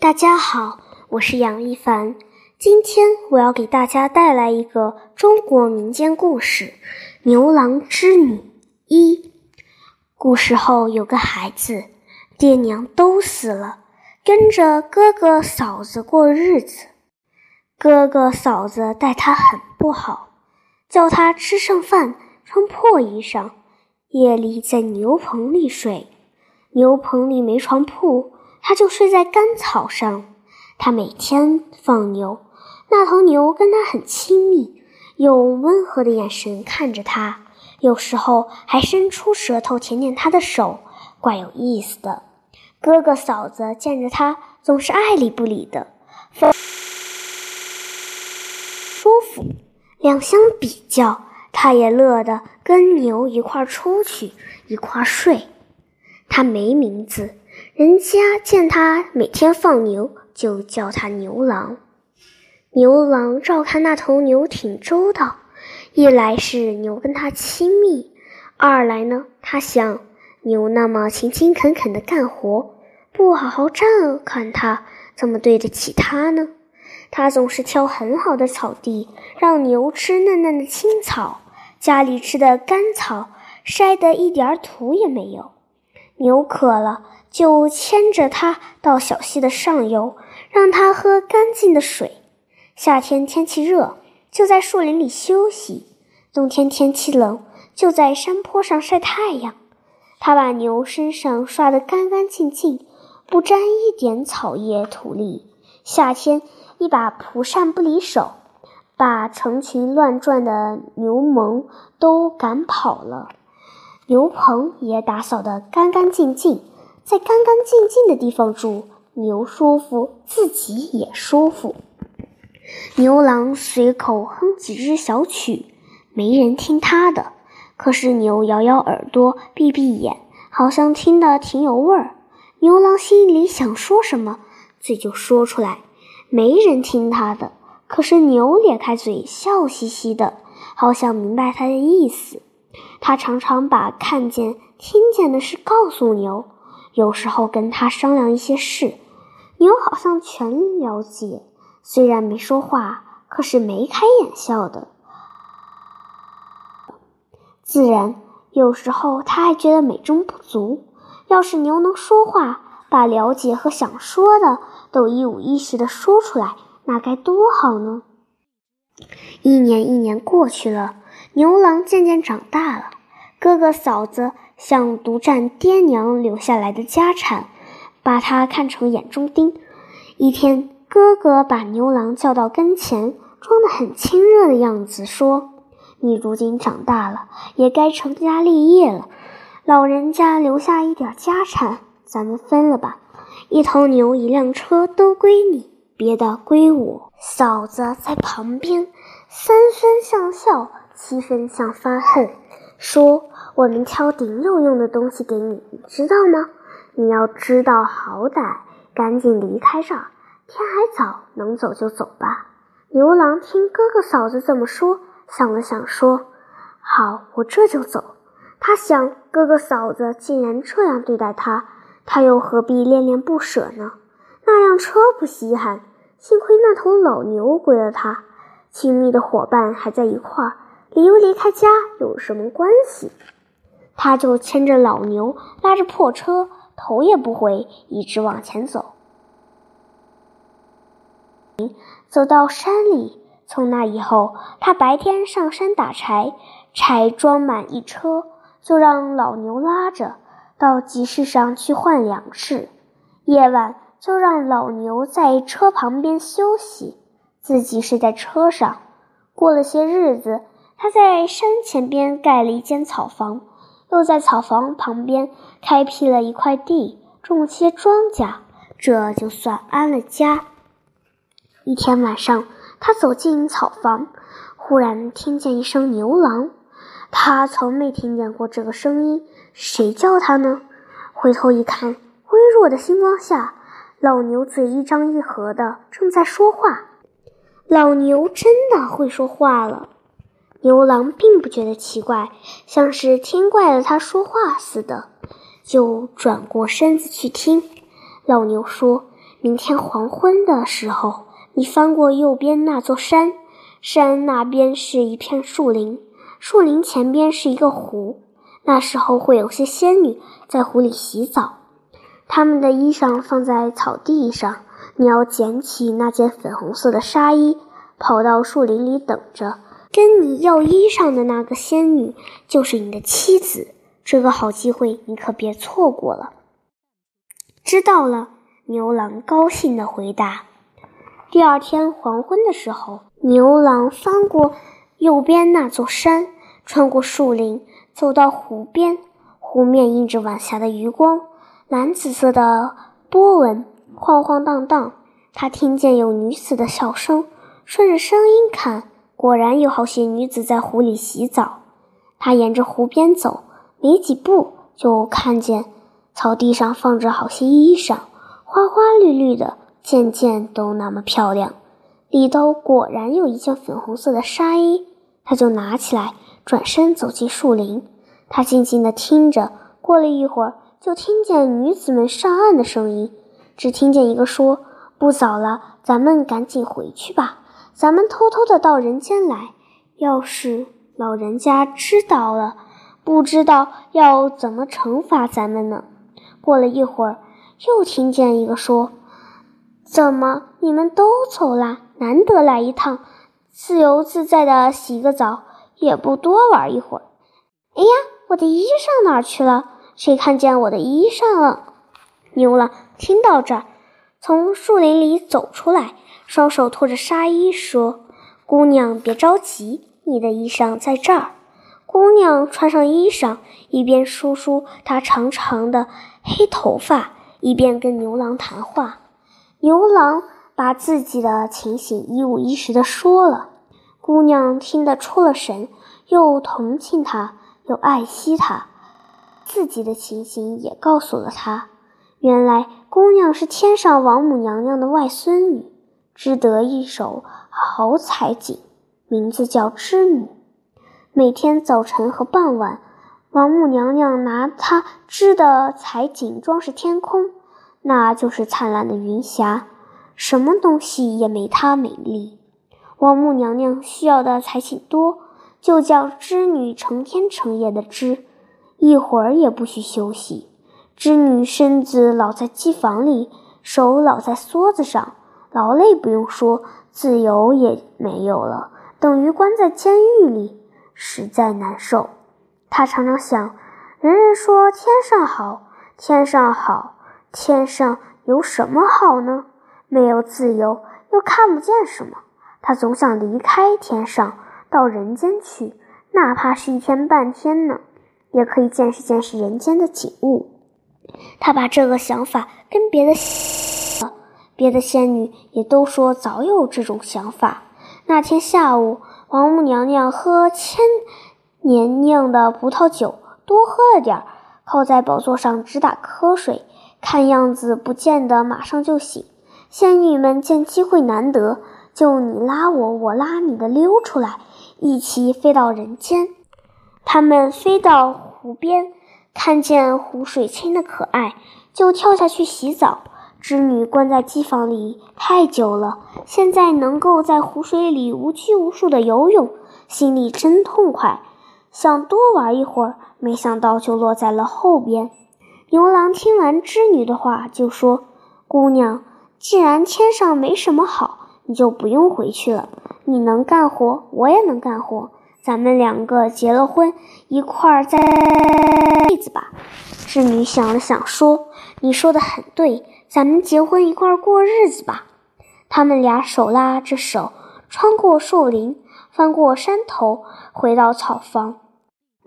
大家好，我是杨一凡。今天我要给大家带来一个中国民间故事《牛郎织女》一。古时候有个孩子，爹娘都死了，跟着哥哥嫂子过日子。哥哥嫂子待他很不好，叫他吃剩饭，穿破衣裳，夜里在牛棚里睡。牛棚里没床铺。他就睡在干草上。他每天放牛，那头牛跟他很亲密，用温和的眼神看着他，有时候还伸出舌头舔舔他的手，怪有意思的。哥哥嫂子见着他，总是爱理不理的，舒服。两相比较，他也乐得跟牛一块出去，一块睡。他没名字。人家见他每天放牛，就叫他牛郎。牛郎照看那头牛挺周到，一来是牛跟他亲密，二来呢，他想牛那么勤勤恳恳的干活，不好好照看他，怎么对得起他呢？他总是挑很好的草地，让牛吃嫩嫩的青草，家里吃的干草筛得一点土也没有。牛渴了。就牵着它到小溪的上游，让它喝干净的水。夏天天气热，就在树林里休息；冬天天气冷，就在山坡上晒太阳。他把牛身上刷得干干净净，不沾一点草叶土粒。夏天一把蒲扇不离手，把成群乱转的牛虻都赶跑了。牛棚也打扫得干干净净。在干干净净的地方住，牛舒服，自己也舒服。牛郎随口哼几支小曲，没人听他的。可是牛摇摇耳朵，闭闭眼，好像听得挺有味儿。牛郎心里想说什么，嘴就说出来。没人听他的，可是牛咧开嘴，笑嘻嘻的，好像明白他的意思。他常常把看见、听见的事告诉牛。有时候跟他商量一些事，牛好像全了解，虽然没说话，可是眉开眼笑的。自然，有时候他还觉得美中不足。要是牛能说话，把了解和想说的都一五一十的说出来，那该多好呢！一年一年过去了，牛郎渐渐长大了，哥哥嫂子。想独占爹娘留下来的家产，把他看成眼中钉。一天，哥哥把牛郎叫到跟前，装得很亲热的样子，说：“你如今长大了，也该成家立业了。老人家留下一点家产，咱们分了吧。一头牛、一辆车都归你，别的归我。”嫂子在旁边，三分像笑，七分像发恨，说。我们挑顶有用的东西给你，你知道吗？你要知道好歹，赶紧离开这儿。天还早，能走就走吧。牛郎听哥哥嫂子这么说，想了想，说：“好，我这就走。”他想，哥哥嫂子竟然这样对待他，他又何必恋恋不舍呢？那辆车不稀罕，幸亏那头老牛归了他。亲密的伙伴还在一块儿，离不离开家有什么关系？他就牵着老牛，拉着破车，头也不回，一直往前走。走到山里，从那以后，他白天上山打柴，柴装满一车，就让老牛拉着到集市上去换粮食；夜晚就让老牛在车旁边休息，自己睡在车上。过了些日子，他在山前边盖了一间草房。又在草房旁边开辟了一块地，种些庄稼，这就算安了家。一天晚上，他走进草房，忽然听见一声牛郎。他从没听见过这个声音，谁叫他呢？回头一看，微弱的星光下，老牛嘴一张一合的正在说话。老牛真的会说话了。牛郎并不觉得奇怪，像是听惯了他说话似的，就转过身子去听。老牛说：“明天黄昏的时候，你翻过右边那座山，山那边是一片树林，树林前边是一个湖。那时候会有些仙女在湖里洗澡，她们的衣裳放在草地上。你要捡起那件粉红色的纱衣，跑到树林里等着。跟你要衣裳的那个仙女就是你的妻子。这个好机会你可别错过了。知道了，牛郎高兴地回答。第二天黄昏的时候，牛郎翻过右边那座山，穿过树林。走到湖边，湖面映着晚霞的余光，蓝紫色的波纹晃晃荡荡。他听见有女子的笑声，顺着声音看，果然有好些女子在湖里洗澡。他沿着湖边走，没几步就看见草地上放着好些衣裳，花花绿绿的，件件都那么漂亮。里头果然有一件粉红色的纱衣，他就拿起来。转身走进树林，他静静地听着。过了一会儿，就听见女子们上岸的声音。只听见一个说：“不早了，咱们赶紧回去吧。咱们偷偷的到人间来。要是老人家知道了，不知道要怎么惩罚咱们呢。”过了一会儿，又听见一个说：“怎么你们都走啦？难得来一趟，自由自在的洗个澡。”也不多玩一会儿。哎呀，我的衣裳哪儿去了？谁看见我的衣裳了？牛郎听到这儿，从树林里走出来，双手托着纱衣，说：“姑娘，别着急，你的衣裳在这儿。”姑娘穿上衣裳，一边梳梳她长长的黑头发，一边跟牛郎谈话。牛郎把自己的情形一五一十地说了。姑娘听得出了神，又同情他，又爱惜他，自己的情形也告诉了他。原来姑娘是天上王母娘娘的外孙女，织得一手好彩锦，名字叫织女。每天早晨和傍晚，王母娘娘拿她织的彩锦装饰天空，那就是灿烂的云霞，什么东西也没她美丽。王母娘娘需要的彩锦多，就叫织女成天成夜的织，一会儿也不许休息。织女身子老在机房里，手老在梭子上，劳累不用说，自由也没有了，等于关在监狱里，实在难受。他常常想：人人说天上好，天上好，天上有什么好呢？没有自由，又看不见什么。他总想离开天上，到人间去，哪怕是一天半天呢，也可以见识见识人间的景物。他把这个想法跟别的别的仙女也都说早有这种想法。那天下午，王母娘娘喝千年酿的葡萄酒，多喝了点儿，靠在宝座上直打瞌睡，看样子不见得马上就醒。仙女们见机会难得。就你拉我，我拉你的溜出来，一起飞到人间。他们飞到湖边，看见湖水清的可爱，就跳下去洗澡。织女关在机房里太久了，现在能够在湖水里无拘无束地游泳，心里真痛快，想多玩一会儿。没想到就落在了后边。牛郎听完织女的话，就说：“姑娘，既然天上没什么好。”你就不用回去了。你能干活，我也能干活。咱们两个结了婚，一块儿再日子吧。织女想了想，说：“你说的很对，咱们结婚一块儿过日子吧。”他们俩手拉着手，穿过树林，翻过山头，回到草房。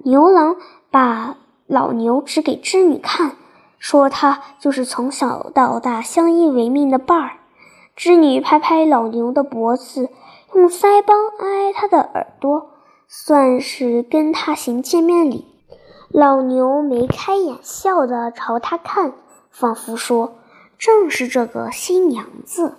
牛郎把老牛指给织女看，说：“他就是从小到大相依为命的伴儿。”织女拍拍老牛的脖子，用腮帮挨挨他的耳朵，算是跟他行见面礼。老牛眉开眼笑地朝他看，仿佛说：“正是这个新娘子。”